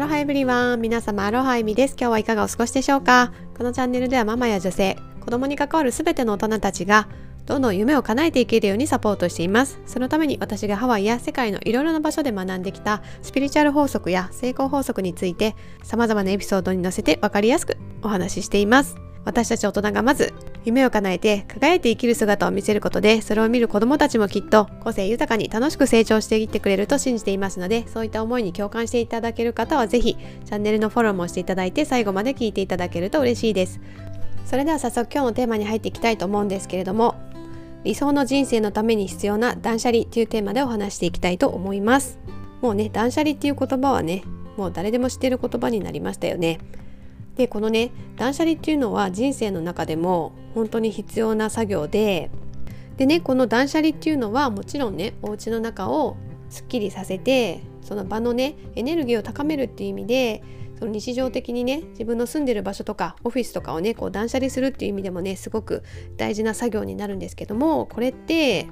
ロハエブリワン皆様アロハエミです。今日はいかがお過ごしでしょうか？このチャンネルではママや女性子供に関わる全ての大人たちがどんどん夢を叶えていけるようにサポートしています。そのために私がハワイや世界のいろいろな場所で学んできたスピリチュアル法則や成功法則について様々なエピソードに載せて分かりやすくお話ししています。私たち大人がまず夢を叶えて輝いて生きる姿を見せることでそれを見る子どもたちもきっと個性豊かに楽しく成長していってくれると信じていますのでそういった思いに共感していただける方は是非チャンネルのフォローもしていただいて最後まで聞いていただけると嬉しいです。それでは早速今日のテーマに入っていきたいと思うんですけれども理想の人生のために必要な断捨離というテーマでお話していきたいと思います。もうね断捨離っていう言葉はねもう誰でも知ってる言葉になりましたよね。でこのね断捨離っていうのは人生の中でも本当に必要な作業ででねこの断捨離っていうのはもちろんねお家の中をすっきりさせてその場のねエネルギーを高めるっていう意味でその日常的にね自分の住んでる場所とかオフィスとかをねこう断捨離するっていう意味でもねすごく大事な作業になるんですけどもこれって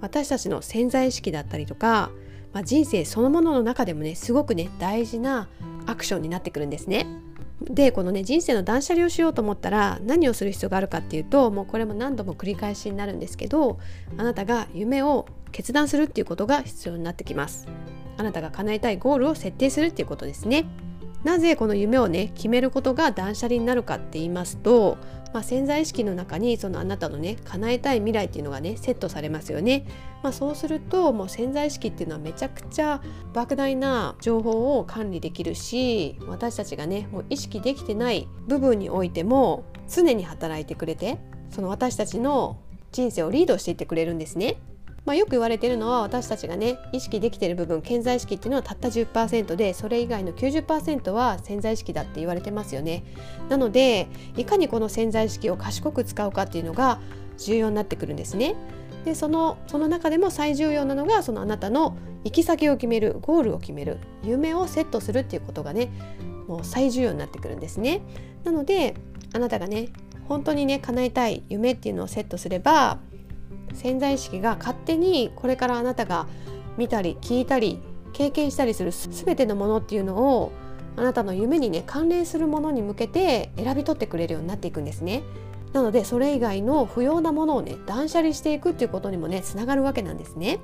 私たちの潜在意識だったりとか、まあ、人生そのものの中でもねすごくね大事なアクションになってくるんですね。でこのね人生の断捨離をしようと思ったら何をする必要があるかっていうともうこれも何度も繰り返しになるんですけどあなたが夢を決断するっていうことが必要になってきます。あなたが叶えたいゴールを設定するっていうことですね。なぜこの夢をね決めることが断捨離になるかって言いますと、まあ、潜在意識の中にそのあなたのね叶えたい未来っていうのがねセットされますよね、まあ、そうするともう潜在意識っていうのはめちゃくちゃ莫大な情報を管理できるし私たちがねもう意識できてない部分においても常に働いてくれてその私たちの人生をリードしていってくれるんですね。まあ、よく言われているのは私たちがね意識できている部分潜在意識っていうのはたった10%でそれ以外の90%は潜在意識だって言われてますよね。なのでいかにこの潜在意識を賢く使うかっていうのが重要になってくるんですね。でそのその中でも最重要なのがそのあなたの行き先を決めるゴールを決める夢をセットするっていうことがねもう最重要になってくるんですね。なのであなたがね本当にね叶えたい夢っていうのをセットすれば潜在意識が勝手にこれからあなたが見たり聞いたり経験したりする全てのものっていうのをあなたの夢にね関連するものに向けて選び取ってくれるようになっていくんですね。なのでそれ以外の不要なものをね断捨離していくっていうことにもねつながるわけなんですね。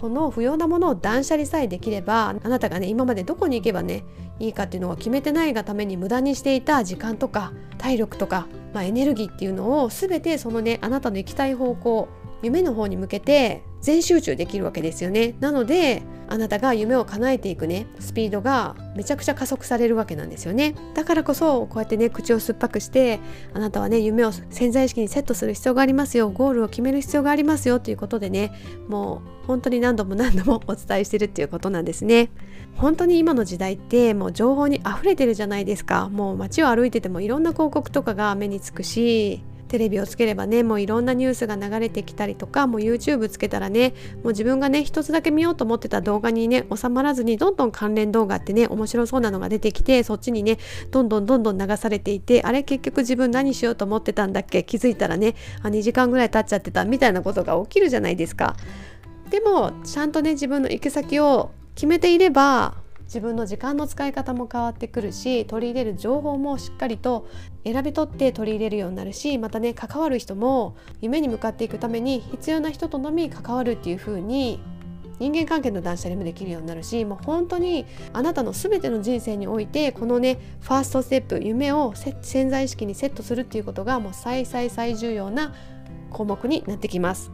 この不要なものを断捨離さえできればあなたがね今までどこに行けばねいいかっていうのが決めてないがために無駄にしていた時間とか体力とか、まあ、エネルギーっていうのを全てそのねあなたの行きたい方向夢の方に向けて全集中できるわけですよね。なのであなたが夢を叶えていくねスピードがめちゃくちゃ加速されるわけなんですよね。だからこそこうやってね口を酸っぱくしてあなたはね夢を潜在意識にセットする必要がありますよ。ゴールを決める必要がありますよ。ということでねもう本当に何度も何度もお伝えしてるっていうことなんですね。本当に今の時代ってもう情報に溢れてるじゃないですか。もう街を歩いててもいろんな広告とかが目につくしテレビをつければねもういろんなニュースが流れてきたりとかもう YouTube つけたらねもう自分がね一つだけ見ようと思ってた動画にね収まらずにどんどん関連動画ってね面白そうなのが出てきてそっちにねどんどんどんどん流されていてあれ結局自分何しようと思ってたんだっけ？気づいたらねあ2時間ぐらい経っちゃってたみたいなことが起きるじゃないですか。でもちゃんとね自分の行き先を決めていれば自分の時間の使い方も変わってくるし取り入れる情報もしっかりと選び取って取り入れるようになるしまたね関わる人も夢に向かっていくために必要な人とのみ関わるっていう風に人間関係の断捨離もできるようになるしもう本当にあなたの全ての人生においてこのねファーストステップ夢を潜在意識にセットするっていうことがもう最最最重要な項目になってきます。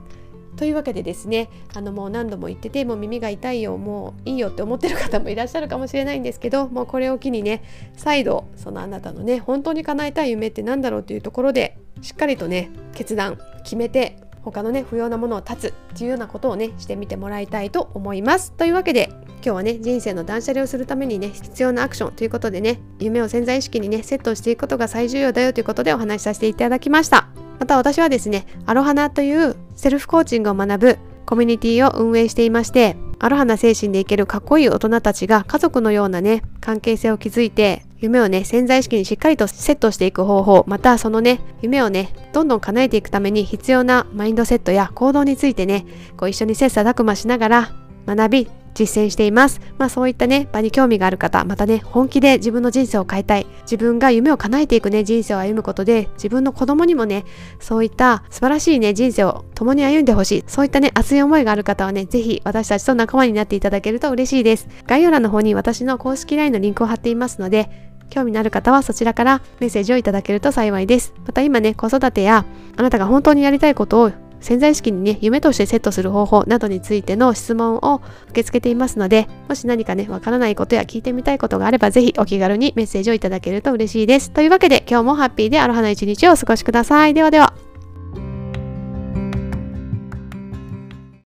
というわけでですねあのもう何度も言っててもう耳が痛いよもういいよって思ってる方もいらっしゃるかもしれないんですけどもうこれを機にね再度そのあなたのね本当に叶えたい夢って何だろうというところでしっかりとね決断決めて他のね不要なものを断つっていうようなことをねしてみてもらいたいと思います。というわけで今日はね人生の断捨離をするためにね必要なアクションということでね夢を潜在意識にねセットしていくことが最重要だよということでお話しさせていただきました。また私はですねアロハナというセルフコーチングを学ぶコミュニティを運営していましてアロハな精神でいけるかっこいい大人たちが家族のようなね関係性を築いて夢をね潜在意識にしっかりとセットしていく方法またそのね夢をねどんどん叶えていくために必要なマインドセットや行動についてねこう一緒に切磋琢磨しながら学び実践しています。まあそういったね、場に興味がある方、またね、本気で自分の人生を変えたい、自分が夢を叶えていくね、人生を歩むことで、自分の子供にもね、そういった素晴らしいね、人生を共に歩んでほしい、そういったね、熱い思いがある方はね、ぜひ私たちと仲間になっていただけると嬉しいです。概要欄の方に私の公式 LINE のリンクを貼っていますので、興味のある方はそちらからメッセージをいただけると幸いです。また今ね、子育てやあなたが本当にやりたいことを潜在意識にね、夢としてセットする方法などについての質問を受け付けていますので、もし何かね、わからないことや聞いてみたいことがあれば、ぜひお気軽にメッセージをいただけると嬉しいです。というわけで、今日もハッピーでアロハな一日をお過ごしください。ではでは。